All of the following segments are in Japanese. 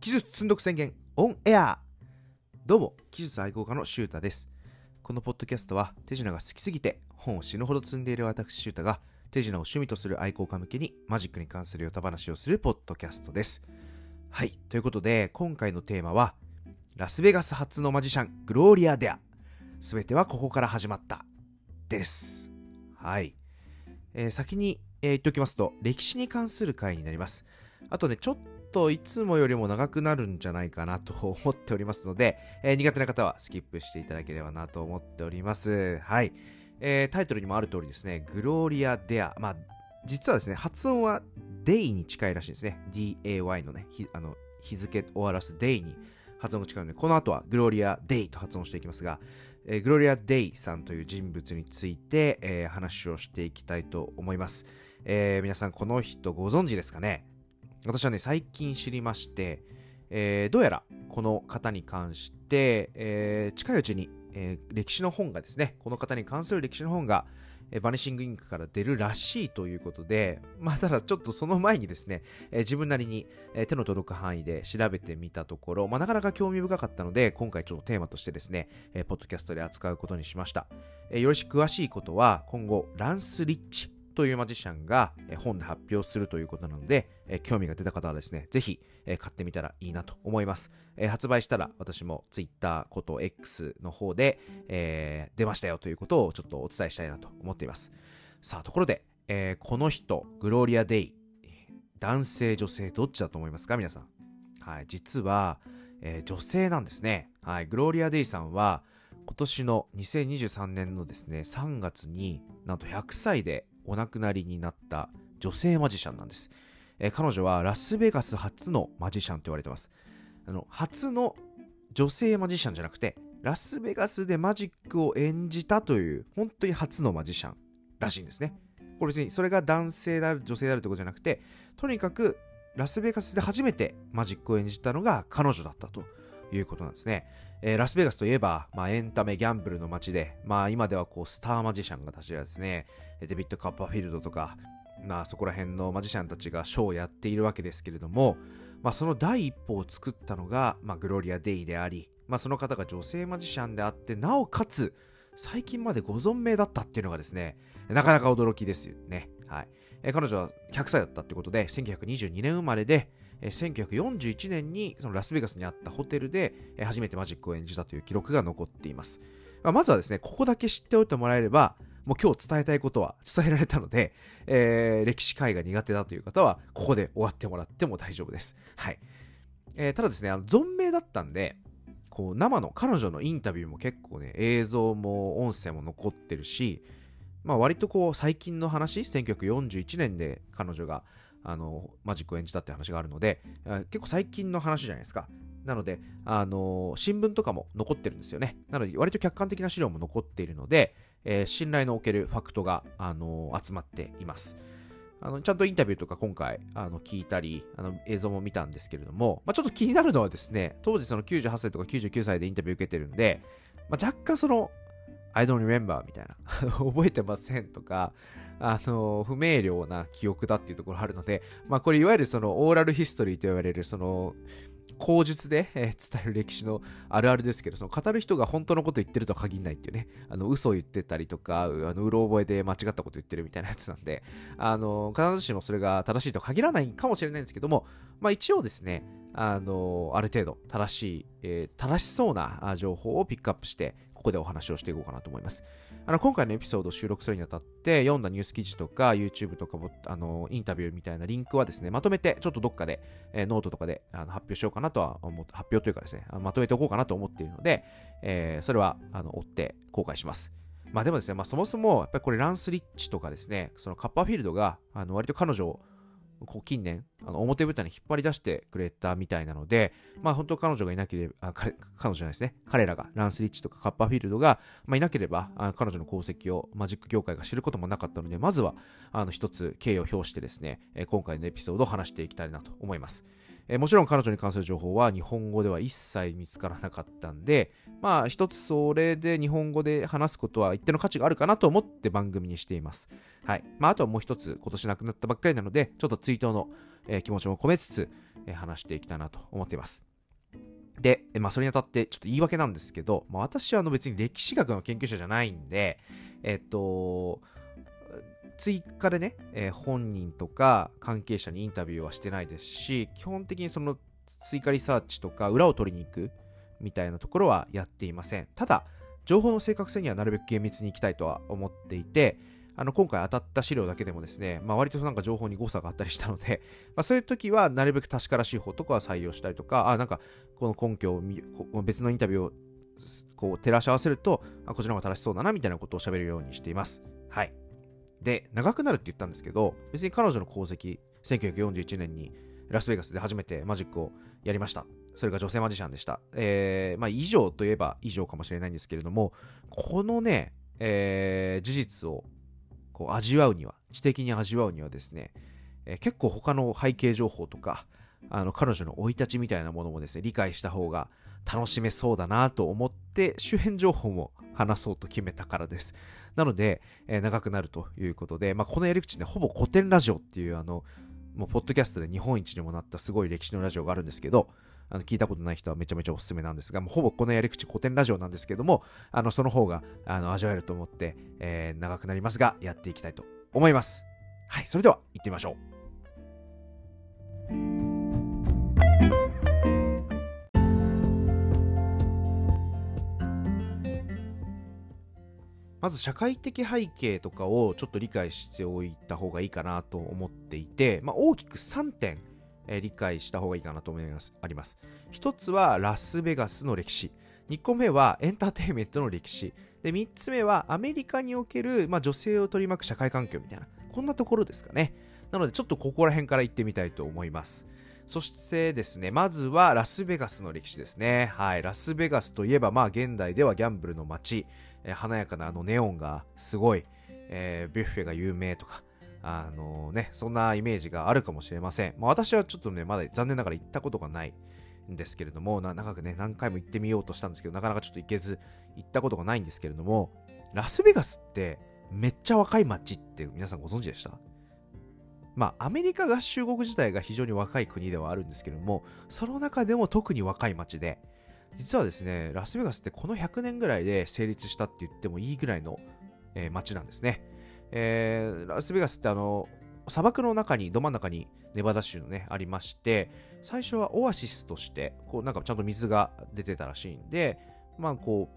技術積んどく宣言オンエアどうも、技術愛好家のシュータです。このポッドキャストは手品が好きすぎて本を死ぬほど積んでいる私シュータが手品を趣味とする愛好家向けにマジックに関するヨタ話をするポッドキャストです。はい、ということで今回のテーマはラスベガス発のマジシャングローリア・デアすべてはここから始まったです。はい。えー先に、えー言っておきますと歴史に関する回になります。あとね、ちょっとといつもよりも長くなるんじゃないかなと思っておりますので、えー苦手な方はスキップしていただければなと思っております。はい。えータイトルにもある通りですね、グローリア・デア。まあ、実はですね、発音はデイに近いらしいですね。DAY のね、ひあの日付を表すデイに発音が近いので、この後はグローリア・デイと発音していきますが、えーグローリア・デイさんという人物について、えー話をしていきたいと思います。えー皆さんこの人ご存知ですかね？私はね、最近知りまして、えーどうやらこの方に関して、えー近いうちに、えー歴史の本がですね、この方に関する歴史の本が、えーバニシングインクから出るらしいということで、まあ、ただちょっとその前にですね、えー自分なりに、えー手の届く範囲で調べてみたところ、まあ、なかなか興味深かったので、今回ちょっとテーマとしてですね、えーポッドキャストで扱うことにしました。えーよりし詳しいことは、今後、ランス・リッチというマジシャンが本で発表するということなので、興味が出た方はですね、ぜひ、買ってみたらいいなと思います。発売したら私も Twitter こと X の方で、出ましたよということをちょっとお伝えしたいなと思っています。さあ、ところで、この人、グローリア・デイ、男性、女性、どっちだと思いますか？皆さん。はい、実は、女性なんですね。はい、グローリア・デイさんは、今年の2023年のですね、3月になんと100歳でお亡くなりになった女性マジシャンなんです。えー彼女はラスベガス初のマジシャンと言われてます。あの、初の女性マジシャンじゃなくて、ラスベガスでマジックを演じたという、本当に初のマジシャンらしいんですね。これ別にそれが男性である、女性であるってことじゃなくて、とにかくラスベガスで初めてマジックを演じたのが彼女だったということなんですね。えーラスベガスといえば、まあ、エンタメ、ギャンブルの街で、まあ、今ではこうスターマジシャンがたちがですね、デビッド・カッパーフィールドとか、まあ、そこら辺のマジシャンたちがショーをやっているわけですけれども、まあ、その第一歩を作ったのが、まあ、グロリア・デイであり、まあ、その方が女性マジシャンであって、なおかつ、最近までご存命だったっていうのがですね、なかなか驚きですよね。はい。えー彼女は100歳だったってことで、1922年生まれで、えー1941年にそのラスベガスにあったホテルで、初めてマジックを演じたという記録が残っています。まあまずはですね、ここだけ知っておいてもらえれば、もう今日伝えたいことは伝えられたので、えー歴史会が苦手だという方は、ここで終わってもらっても大丈夫です。はい。えーただですね、あの存命だったんで、こう生の彼女のインタビューも結構ね、映像も音声も残ってるし、まあ割とこう最近の話、1941年で彼女があのマジックを演じたって話があるので、結構最近の話じゃないですか。なので、あの新聞とかも残ってるんですよね。なので、割と客観的な資料も残っているので、えー信頼のおけるファクトが、あの集まっています。あのちゃんとインタビューとか今回あの聞いたりあの映像も見たんですけれども、まあ、ちょっと気になるのはですね当時その98歳とか99歳でインタビュー受けてるんで、まあ、若干その I don't remember みたいな 覚えてませんとかあの不明瞭な記憶だっていうところあるので、まあ、これいわゆるそのオーラルヒストリーと言われるその口述で、えー伝える歴史のあるあるですけど、その語る人が本当のこと言ってるとは限らないっていうね、あの嘘を言ってたりとか、あのうろ覚えで間違ったこと言ってるみたいなやつなんで、あの必ずしもそれが正しいとは限らないかもしれないんですけども、まあ、一応ですね、あのある程度正しい、えー正しそうな情報をピックアップして、ここでお話をしていこうかなと思います。あの今回のエピソードを収録するにあたって読んだニュース記事とか YouTube とかもあのインタビューみたいなリンクはですねまとめてちょっとどっかで、えーノートとかであの発表しようかなとは思って発表というかですねまとめておこうかなと思っているので、えーそれはあの追って公開します。まあでもですね、まあ、そもそもやっぱりこれランス・リッチとかですねそのカッパーフィールドがあの割と彼女をこう近年あの表舞台に引っ張り出してくれたみたいなので、まあ本当彼女がいなければ、あ彼女じゃないですね、彼らが、ランス・リッチとかカッパーフィールドが、まあ、いなければ、あ彼女の功績をマジック業界が知ることもなかったので、まずはあの一つ敬意を表してですね、今回のエピソードを話していきたいなと思います。えー、もちろん彼女に関する情報は日本語では一切見つからなかったんで、まあ一つそれで日本語で話すことは一定の価値があるかなと思って番組にしています。はい。まああとはもう一つ今年亡くなったばっかりなので、ちょっと追悼の、えー、気持ちも込めつつ、えー、話していきたいなと思っています。で、まあそれにあたってちょっと言い訳なんですけど、まあ私はあの別に歴史学の研究者じゃないんで、えっと、追加でね、えー、本人とか関係者にインタビューはしてないですし、基本的にその追加リサーチとか裏を取りに行くみたいなところはやっていません。ただ、情報の正確性にはなるべく厳密に行きたいとは思っていて、あの今回当たった資料だけでもですね、まあ、割となんか情報に誤差があったりしたので、まあ、そういう時はなるべく確からしい方とかは採用したりとか、あ、なんかこの根拠を別のインタビューをこう照らし合わせると、あ、こっちの方が正しそうだなみたいなことを喋るようにしています。はい。で、長くなるって言ったんですけど、別に彼女の功績、1941年にラスベガスで初めてマジックをやりました。それが女性マジシャンでした。えー、まあ、以上といえば以上かもしれないんですけれども、このね、えー、事実をこう味わうには、知的に味わうにはですね、えー、結構他の背景情報とか、あの彼女の生い立ちみたいなものもですね、理解した方が楽しめそうだなと思って、周辺情報も話そうと決めたからです。なので、えー、長くなるということで、まあ、このやり口ね、ほぼ古典ラジオっていう、あの、もう、ポッドキャストで日本一にもなったすごい歴史のラジオがあるんですけど、あの聞いたことない人はめちゃめちゃおすすめなんですが、もうほぼこのやり口古典ラジオなんですけども、あのその方があの味わえると思って、えー、長くなりますが、やっていきたいと思います。はい、それでは行ってみましょう。まず社会的背景とかをちょっと理解しておいた方がいいかなと思っていて、まあ、大きく3点、えー、理解した方がいいかなと思います。あります。1つはラスベガスの歴史。2個目はエンターテインメントの歴史。で、3つ目はアメリカにおける、まあ、女性を取り巻く社会環境みたいな、こんなところですかね。なのでちょっとここら辺から行ってみたいと思います。そしてですね、まずはラスベガスの歴史ですね。はい。ラスベガスといえば、まあ現代ではギャンブルの街。えー、華やかなあのネオンがすごい、えー、ビュッフェが有名とか、あのね、そんなイメージがあるかもしれません。まあ、私はちょっとね、まだ残念ながら行ったことがないんですけれども、長くね、何回も行ってみようとしたんですけど、なかなかちょっと行けず、行ったことがないんですけれども、ラスベガスってめっちゃ若い街って皆さんご存知でした？まあ、アメリカ合衆国自体が非常に若い国ではあるんですけれども、その中でも特に若い街で、実はですね、ラスベガスってこの100年ぐらいで成立したって言ってもいいぐらいの、えー、街なんですね。えー、ラスベガスってあの、砂漠の中に、ど真ん中にネバダ州のね、ありまして、最初はオアシスとして、こうなんかちゃんと水が出てたらしいんで、まあこ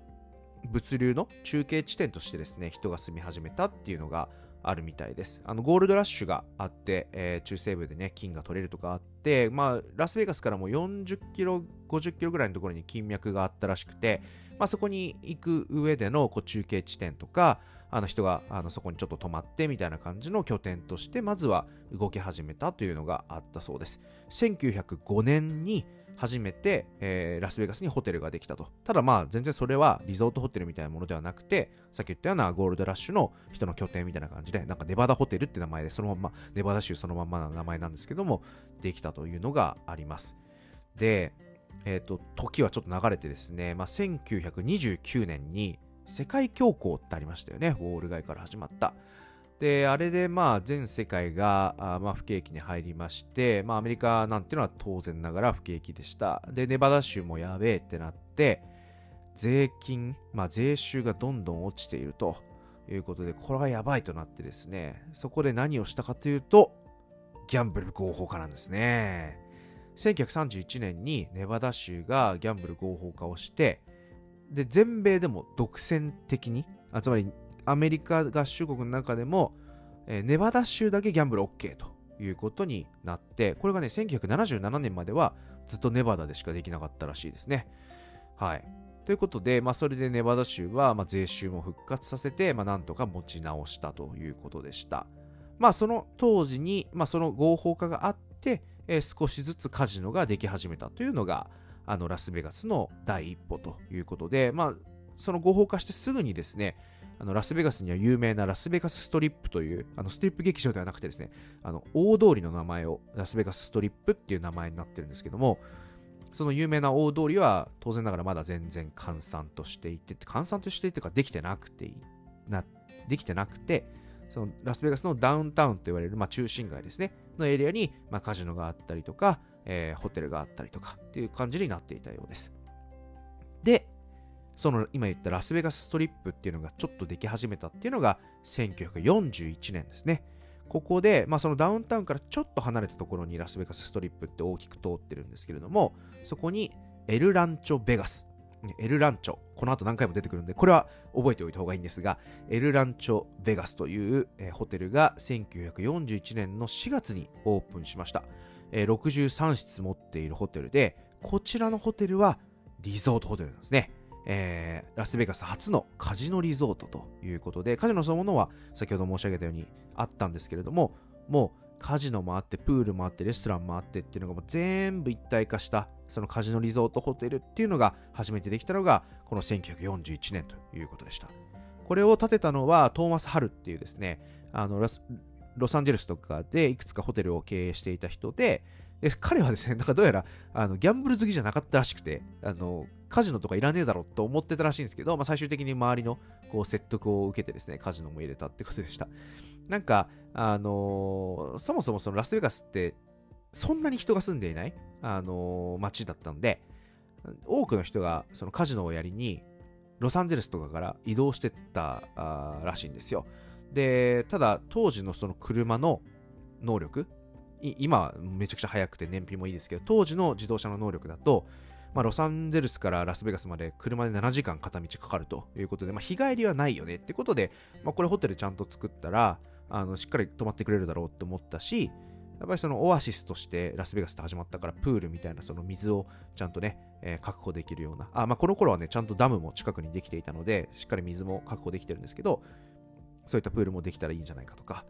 う、物流の中継地点としてですね、人が住み始めたっていうのがあるみたいです。あのゴールドラッシュがあって、えー、中西部でね、金が取れるとかあって、まあ、ラスベガスからも40キロ、50キロぐらいのところに金脈があったらしくて、まあ、そこに行く上でのこう中継地点とか、あの人があのそこにちょっと泊まってみたいな感じの拠点として、まずは動き始めたというのがあったそうです。1905年に初めて、えー、ラスベガスにホテルができたと。ただまあ全然それはリゾートホテルみたいなものではなくて、さっき言ったようなゴールドラッシュの人の拠点みたいな感じで、なんかネバダホテルって名前で、そのまま、ネバダ州そのままの名前なんですけども、できたというのがあります。で、えっ、ー、と、時はちょっと流れてですね、まあ、1929年に世界恐慌ってありましたよね。ウォール街から始まった。で、あれでまあ全世界があまあ不景気に入りまして、まあアメリカなんていうのは当然ながら不景気でした。で、ネバダ州もやべえってなって、税金、まあ税収がどんどん落ちているということで、これはやばいとなってですね、そこで何をしたかというと、ギャンブル合法化なんですね。1931年にネバダ州がギャンブル合法化をして、で、全米でも独占的に、あつまりアメリカ合衆国の中でも、えー、ネバダ州だけギャンブル OK ということになって、これがね、1977年まではずっとネバダでしかできなかったらしいですね。はい。ということで、まあ、それでネバダ州は、まあ、税収も復活させて、まあ、なんとか持ち直したということでした。まあ、その当時に、まあ、その合法化があって、えー、少しずつカジノができ始めたというのが、あのラスベガスの第一歩ということで、まあ、その合法化してすぐにですね、あのラスベガスには有名なラスベガスストリップという、あのストリップ劇場ではなくてですね、あの大通りの名前をラスベガスストリップっていう名前になってるんですけども、その有名な大通りは当然ながらまだ全然閑散としていて、閑散としていてかできてなくてな、できてなくて、そのラスベガスのダウンタウンと言われる、まあ、中心街ですね、のエリアに、まあ、カジノがあったりとか、えー、ホテルがあったりとかっていう感じになっていたようです。で、その今言ったラスベガスストリップっていうのがちょっとでき始めたっていうのが1941年ですね。ここで、まあ、そのダウンタウンからちょっと離れたところにラスベガスストリップって大きく通ってるんですけれども、そこにエルランチョベガス。エルランチョ。この後何回も出てくるんで、これは覚えておいた方がいいんですが、エルランチョベガスという、ホテルが1941年の4月にオープンしました。えー、63室持っているホテルで、こちらのホテルはリゾートホテルなんですね。えー、ラスベガス初のカジノリゾートということで、カジノそのものは先ほど申し上げたようにあったんですけれども、もうカジノもあって、プールもあって、レストランもあってっていうのがもう全部一体化した、そのカジノリゾートホテルっていうのが初めてできたのが、この1941年ということでした。これを建てたのはトーマス・ハルっていうですね、あのロサンゼルスとかでいくつかホテルを経営していた人で、で彼はですね、なんかどうやらあのギャンブル好きじゃなかったらしくて、あのカジノとかいらねえだろと思ってたらしいんですけど、まあ、最終的に周りのこう説得を受けてですね、カジノも入れたってことでした。なんか、あのー、そもそもそのラスベガスって、そんなに人が住んでいない、あのー、街だったんで、多くの人がそのカジノをやりに、ロサンゼルスとかから移動してったらしいんですよ。で、ただ、当時のその車の能力、今はめちゃくちゃ速くて燃費もいいですけど、当時の自動車の能力だと、まあ、ロサンゼルスからラスベガスまで車で7時間片道かかるということで、まあ、日帰りはないよねってことで、まあ、これホテルちゃんと作ったら、あのしっかり泊まってくれるだろうって思ったし、やっぱりそのオアシスとしてラスベガスって始まったからプールみたいなその水をちゃんとね、えー、確保できるような、あ、まあこの頃はね、ちゃんとダムも近くにできていたので、しっかり水も確保できてるんですけど、そういったプールもできたらいいんじゃないかとか、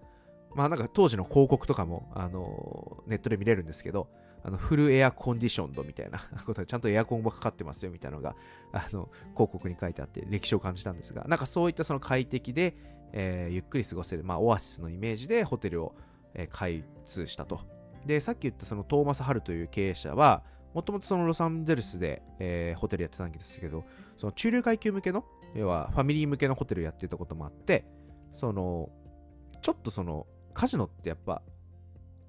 まあなんか当時の広告とかも、あのネットで見れるんですけど、あのフルエアコンディションドみたいな ことで、ちゃんとエアコンもかかってますよみたいなのが、あの、広告に書いてあって歴史を感じたんですが、なんかそういったその快適で、えー、ゆっくり過ごせる、まあオアシスのイメージでホテルを、えー、開通したと。で、さっき言ったそのトーマス・ハルという経営者は、もともとそのロサンゼルスで、えー、ホテルやってたんですけど、その中流階級向けの、要はファミリー向けのホテルやってたこともあって、その、ちょっとその、カジノってやっぱ、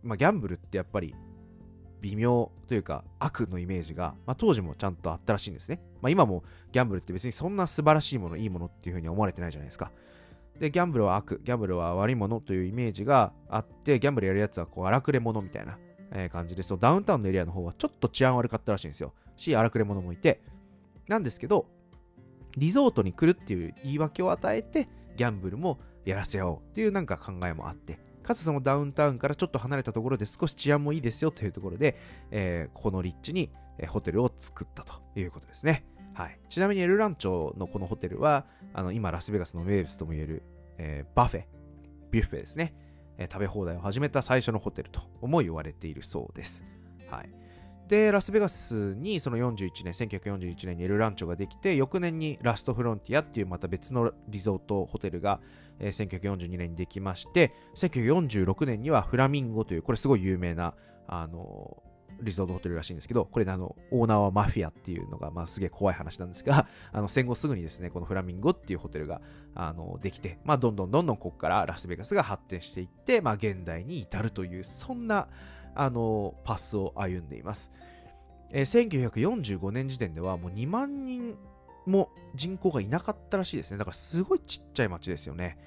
まあ、ギャンブルってやっぱり微妙というか悪のイメージが、まあ、当時もちゃんとあったらしいんですね。まあ、今もギャンブルって別にそんな素晴らしいもの、いいものっていうふうに思われてないじゃないですか。で、ギャンブルは悪、ギャンブルは悪いものというイメージがあって、ギャンブルやるやつはこう荒くれ者みたいな、感じで、そのダウンタウンのエリアの方はちょっと治安悪かったらしいんですよ。し、荒くれ者もいて。なんですけど、リゾートに来るっていう言い訳を与えて、ギャンブルもやらせようっていうなんか考えもあって、かつそのダウンタウンからちょっと離れたところで少し治安もいいですよというところで、えー、この立地にホテルを作ったということですね。はい、ちなみにエルランチョのこのホテルは、あの今ラスベガスの名物ともいえる、えー、 buffet、ビュッフェですね、えー、食べ放題を始めた最初のホテルとも言われているそうです。はい。で、ラスベガスにその41年、1941年にエルランチョができて、翌年にラストフロンティアっていうまた別のリゾートホテルが、えー、1942年にできまして、1946年にはフラミンゴという、これすごい有名な、あのリゾートホテルらしいんですけど、これあの、オーナーはマフィアっていうのが、まあすげえ怖い話なんですが、あの、戦後すぐにですね、このフラミンゴっていうホテルが、あの、できて、まあどんどんどんどんここからラスベガスが発展していって、まあ現代に至るという、そんな、あの、パスを歩んでいます。えー、1945年時点ではもう2万人も人口がいなかったらしいですね。だからすごいちっちゃい町ですよね。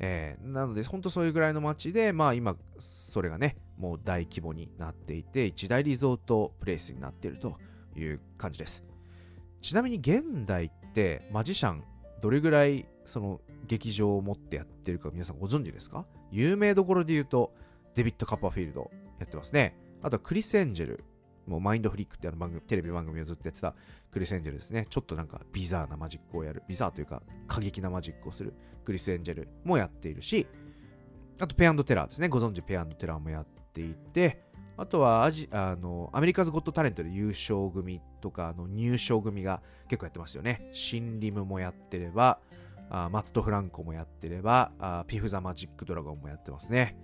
えー、なので、本当そういうぐらいの町で、まあ今、それがね、もう大規模になっていて、一大リゾートプレイスになっているという感じです。ちなみに現代ってマジシャンどれぐらいその劇場を持ってやってるか皆さんご存知ですか？有名どころで言うとデビッド・カッパーフィールドやってますね。あとはクリス・エンジェル。もうマインドフリックってあの番組、テレビ番組をずっとやってたクリス・エンジェルですね。ちょっとなんかビザーなマジックをやる。ビザーというか過激なマジックをするクリス・エンジェルもやっているし、あとペアンドテラーですね。ご存知ペアンドテラーもやっていて、あとはアジあのアメリカズ・ゴット・タレントで優勝組とかの入賞組が結構やってますよね。シンリムもやってれば、あマット・フランコもやってればあピフ・ザ・マジック・ドラゴンもやってますね。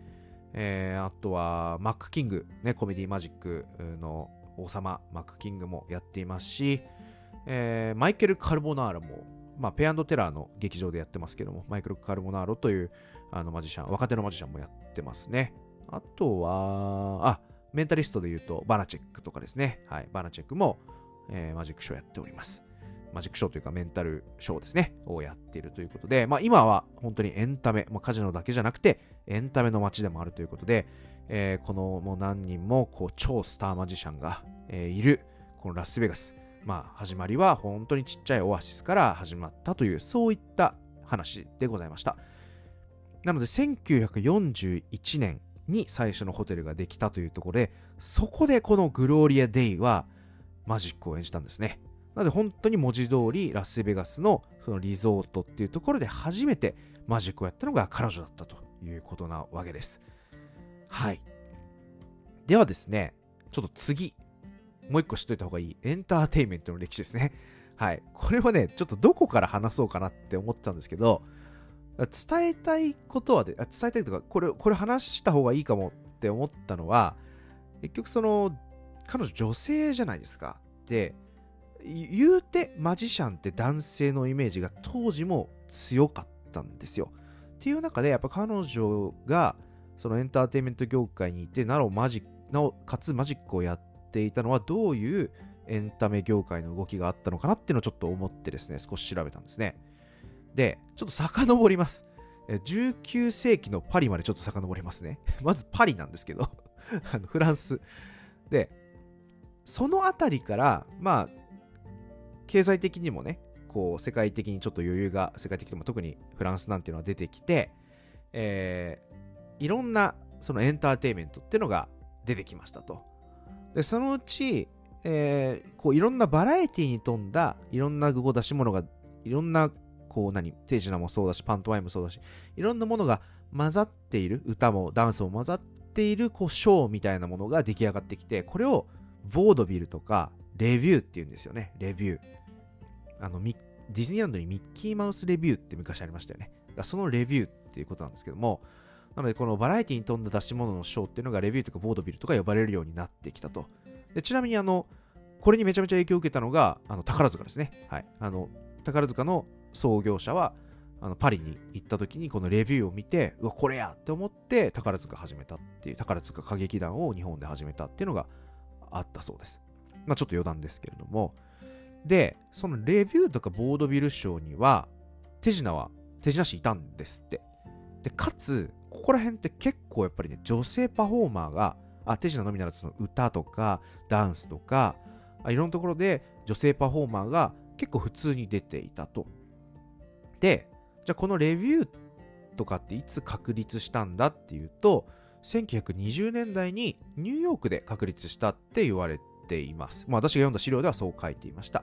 えー、あとはマック・キング、ね、コメディマジックの王様マック・キングもやっていますし、えー、マイケル・カルボナーラも、まあ、ペアンドテラーの劇場でやってますけども、マイケル・カルボナーロというあのマジシャン、若手のマジシャンもやってますね。あとは、あ、メンタリストで言うと、バナチェックとかですね。はい、バナチェックも、えー、マジックショーやっております。マジックショーというかメンタルショーですね、をやっているということで、まあ今は本当にエンタメ、まあカジノだけじゃなくてエンタメの街でもあるということで、えー、このもう何人もこう超スターマジシャンが、えー、いるこのラスベガス、まあ始まりは本当にちっちゃいオアシスから始まったという、そういった話でございました。なので1941年に最初のホテルができたというところで、そこでこのグローリア・デイはマジックを演じたんですね。なので本当に文字通りラスベガスのそのリゾートっていうところで初めてマジックをやったのが彼女だったということなわけです。はい。ではですね、ちょっと次、もう一個知っといた方がいいエンターテインメントの歴史ですね。はい。これはね、ちょっとどこから話そうかなって思ってたんですけど、伝えたいことはで、伝えたいとか、これ、これ話した方がいいかもって思ったのは、結局その、彼女女性じゃないですか。で、言うてマジシャンって男性のイメージが当時も強かったんですよ。っていう中でやっぱ彼女がそのエンターテインメント業界にいてなおマジなおかつマジックをやっていたのはどういうエンタメ業界の動きがあったのかなっていうのをちょっと思ってですね少し調べたんですね。で、ちょっと遡ります。19世紀のパリまでちょっと遡りますね。まずパリなんですけど あのフランス。で、そのあたりから、まあ、経済的にもね、こう、世界的にちょっと余裕が、世界的にも特にフランスなんていうのは出てきて、えー、いろんな、そのエンターテイメントっていうのが出てきましたと。で、そのうち、えー、こう、いろんなバラエティに富んだ、いろんなこう出し物が、いろんな、こう、何、テジナもそうだし、パントワイムもそうだし、いろんなものが混ざっている、歌もダンスも混ざっている、こう、ショーみたいなものが出来上がってきて、これを、ボードビルとか、レビューっていうんですよね。レビュー。あの、ディズニーランドにミッキーマウスレビューって昔ありましたよね。だそのレビューっていうことなんですけども、なのでこのバラエティに富んだ出し物のショーっていうのがレビューとかボードビルとか呼ばれるようになってきたと。でちなみにあの、これにめちゃめちゃ影響を受けたのが、あの宝塚ですね。はい。あの、宝塚の創業者は、あのパリに行った時にこのレビューを見て、うわ、これやって思って宝塚始めたっていう、宝塚歌劇団を日本で始めたっていうのがあったそうです。まあちょっと余談ですけれども、で、そのレビューとかボードビル賞には、手品は、手品師いたんですって。で、かつ、ここら辺って結構やっぱりね、女性パフォーマーが、あ、手品のみならずその歌とか、ダンスとか、いろんなところで女性パフォーマーが結構普通に出ていたと。で、じゃあこのレビューとかっていつ確立したんだっていうと、1920年代にニューヨークで確立したって言われています。まあ、私が読んだ資料ではそう書いていました。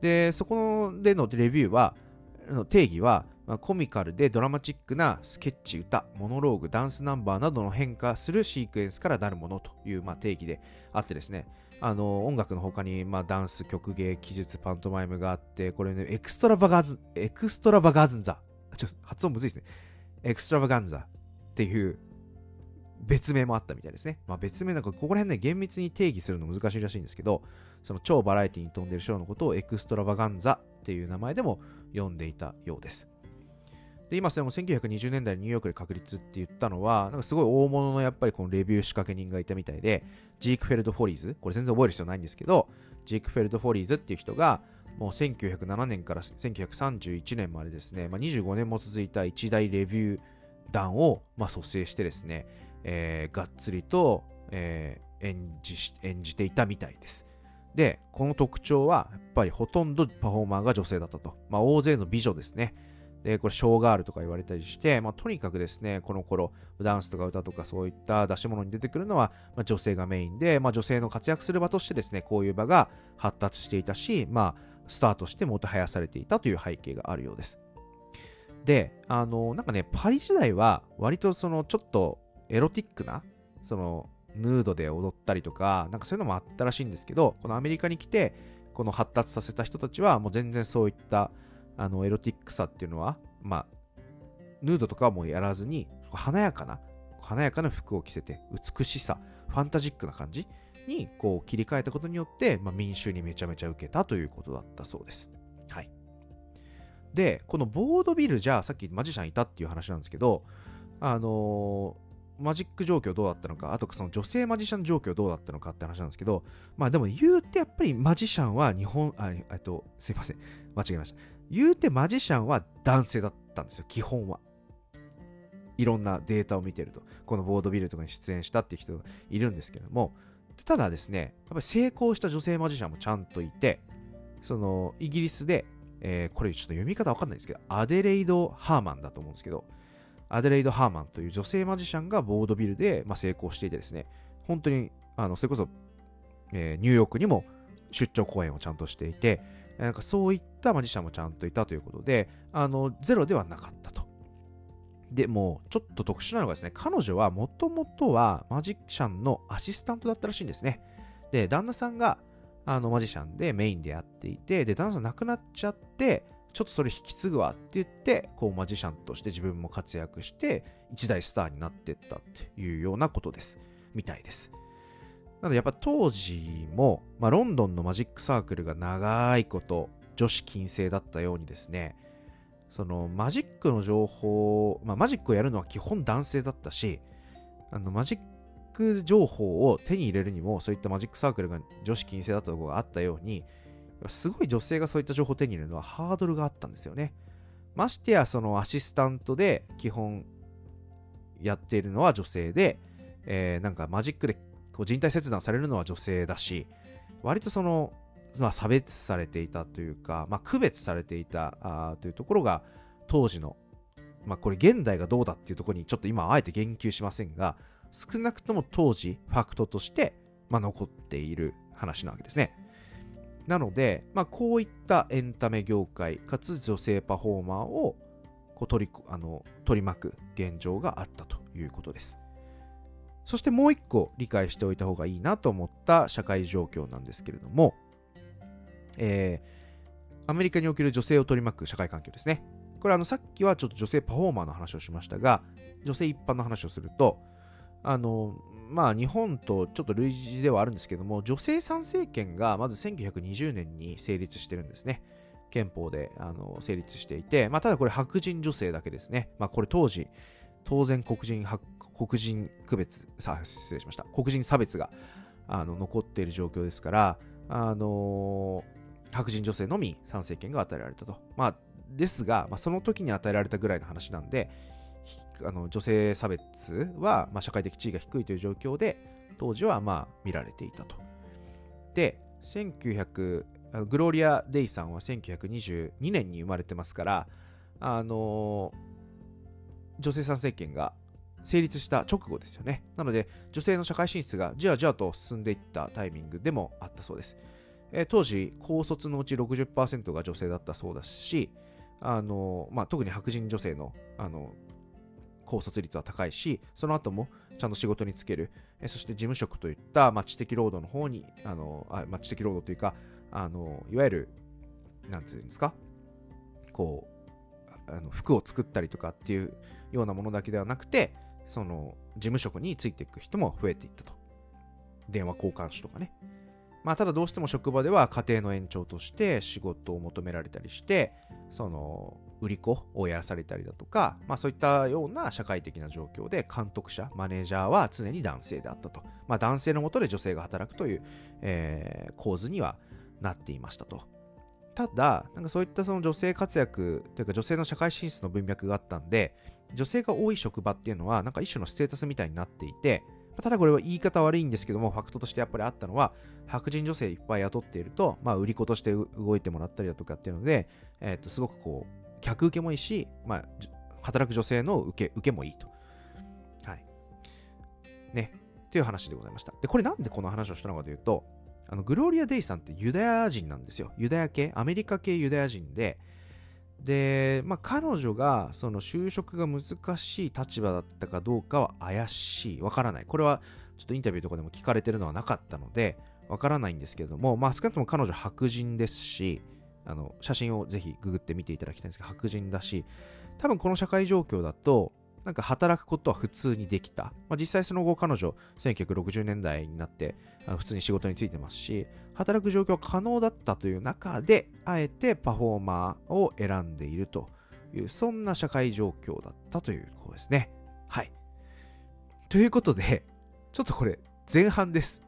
で、そこでのレビューは、定義は、まあ、コミカルでドラマチックなスケッチ、歌、モノローグ、ダンスナンバーなどの変化するシークエンスからなるものという、まあ、定義であってですね、あの音楽の他に、まあ、ダンス、曲芸、奇術、パントマイムがあって、これね、エクストラバガズ、エクストラバガズンザ。ちょっと発音むずいですね。 extravaganza っていう別名もあったみたいですね。まあ、別名なんかここら辺ね、厳密に定義するの難しいらしいんですけど、その超バラエティに富んでるショーのことを extravaganza っていう名前でも呼んでいたようです。で、今それも1920年代にニューヨークで確立って言ったのは、なんかすごい大物のやっぱりこのレビュー仕掛け人がいたみたいで、ジークフェルド・フォリーズ、これ全然覚える必要ないんですけど、ジークフェルド・フォリーズっていう人が、もう1907年から1931年までですね、まあ、25年も続いた一大レビュー団を、まあ、組成してですね、えー、がっつりと、えー、演じ演じていたみたいです。で、この特徴は、やっぱりほとんどパフォーマーが女性だったと。まあ、大勢の美女ですね。で、これ、ショーガールとか言われたりして、まあ、とにかくですね、この頃、ダンスとか歌とかそういった出し物に出てくるのは、まあ、女性がメインで、まあ、女性の活躍する場としてですね、こういう場が発達していたし、まあ、スタートしてもてはやされていたという背景があるようです。で、あの、なんかね、パリ時代は、割とその、ちょっと、エロティックな、その、ヌードで踊ったりとか、なんかそういうのもあったらしいんですけど、このアメリカに来て、この発達させた人たちは、もう全然そういった、あのエロティックさっていうのは、まあ、ヌードとかはもうやらずに、華やかな、華やかな服を着せて、美しさ、ファンタジックな感じにこう切り替えたことによって、まあ、民衆にめちゃめちゃ受けたということだったそうです。はい。で、このボードビルじゃあさっきマジシャンいたっていう話なんですけど、あのー、マジック状況どうだったのか、あとその女性マジシャン状況どうだったのかって話なんですけど、まあでも言うてやっぱりマジシャンは日本、あ、えっと、すいません、間違えました。言うてマジシャンは男性だったんですよ、基本は。いろんなデータを見てると、このボードビルとかに出演したっていう人がいるんですけども、ただですね、やっぱり成功した女性マジシャンもちゃんといて、そのイギリスで、えー、これちょっと読み方わかんないんですけど、アデレイド・ハーマンだと思うんですけど、アデレイド・ハーマンという女性マジシャンがボードビルで、まあ、成功していてですね、本当に、あのそれこそ、えー、ニューヨークにも出張公演をちゃんとしていて、なんかそういったマジシャンもちゃんといたということで、あのゼロではなかったと。でもちょっと特殊なのがですね、彼女はもともとはマジシャンのアシスタントだったらしいんですね。で、旦那さんがあのマジシャンでメインでやっていて、で、旦那さん亡くなっちゃって、ちょっとそれ引き継ぐわって言って、こうマジシャンとして自分も活躍して、一大スターになってったっていうようなことです。みたいです。なのでやっぱ当時も、まあ、ロンドンのマジックサークルが長いこと女子禁制だったようにですね、そのマジックの情報、まあ、マジックをやるのは基本男性だったし、あのマジック情報を手に入れるにも、そういったマジックサークルが女子禁制だったところがあったように、すごい女性がそういった情報を手に入れるのはハードルがあったんですよね。ましてや、そのアシスタントで基本やっているのは女性で、えー、なんかマジックでこう人体切断されるのは女性だし、割とそのまあ、差別されていたというか、まあ、区別されていたあというところが当時の、まあ、これ現代がどうだっていうところにちょっと今あえて言及しませんが少なくとも当時ファクトとして、まあ、残っている話なわけですね。なので、まあ、こういったエンタメ業界かつ女性パフォーマーをこう取りあの取り巻く現状があったということです。そしてもう一個理解しておいた方がいいなと思った社会状況なんですけれども、えー、アメリカにおける女性を取り巻く社会環境ですね。これあのさっきはちょっと女性パフォーマーの話をしましたが、女性一般の話をすると、あの、まあ日本とちょっと類似ではあるんですけども、女性参政権がまず1920年に成立してるんですね。憲法であの成立していて、まあ、ただこれ白人女性だけですね。まあ、これ当時、当然黒人、黒人区別、さ失礼しました。黒人差別があの残っている状況ですから、あの白人女性のみ参政権が与えられたと。まあ、ですが、まあ、その時に与えられたぐらいの話なんで、あの女性差別は、まあ、社会的地位が低いという状況で、当時はまあ見られていたと。で、1900、グローリア・デイさんは1922年に生まれてますから、あの女性参政権が成立した直後ですよね。なので、女性の社会進出がじわじわと進んでいったタイミングでもあったそうです。えー、当時、高卒のうち60%が女性だったそうだし、あのまあ、特に白人女性のあの高卒率は高いし、その後もちゃんと仕事に就ける、え、そして事務職といった、まあ、知的労働の方に、あのあまあ、知的労働というか、あのいわゆる、なんていうんですか、こう、あの服を作ったりとかっていうようなものだけではなくて、その事務職についていく人も増えていったと。電話交換手とかね。まあ、ただどうしても職場では家庭の延長として仕事を求められたりして、その売り子をやらされたりだとか、まあ、そういったような社会的な状況で監督者、マネージャーは常に男性であったと。まあ、男性のもとで女性が働くという、えー、構図にはなっていましたと。ただ、なんかそういったその女性活躍というか女性の社会進出の文脈があったんで、女性が多い職場っていうのは、なんか一種のステータスみたいになっていて、ただこれは言い方悪いんですけども、ファクトとしてやっぱりあったのは、白人女性いっぱい雇っていると、まあ、売り子として動いてもらったりだとかっていうので、えっ、と、すごくこう、客受けもいいし、まあ、働く女性の受け、受けもいいと。はい。ね。っていう話でございました。で、これなんでこの話をしたのかというと、あの、グローリア・デイさんってユダヤ人なんですよ。ユダヤ系、アメリカ系ユダヤ人で、で、まあ、彼女がその就職が難しい立場だったかどうかは怪しい。わからない。これはちょっとインタビューとかでも聞かれてるのはなかったので、わからないんですけれども、まあ、少なくとも彼女白人ですし、あの写真をぜひググって見ていただきたいんですが、白人だし、多分この社会状況だと、なんか働くことは普通にできた。まあ、実際その後彼女、1960年代になってあの普通に仕事に就いてますし、働く状況は可能だったという中で、あえてパフォーマーを選んでいるという、そんな社会状況だったということですね。はい。ということで、ちょっとこれ前半です。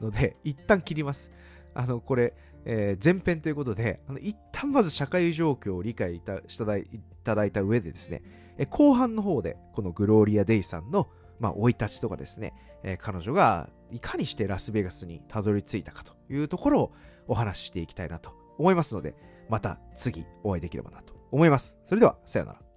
ので、一旦切ります。あの、これ、えー、前編ということで、あの一旦まず社会状況を理解いたただいた上でですね、え後半の方で、このグローリア・デイさんの、まあ、生い立ちとかですね、えー、彼女がいかにしてラスベガスにたどり着いたかというところをお話ししていきたいなと思いますので、また次お会いできればなと思います。それでは、さようなら。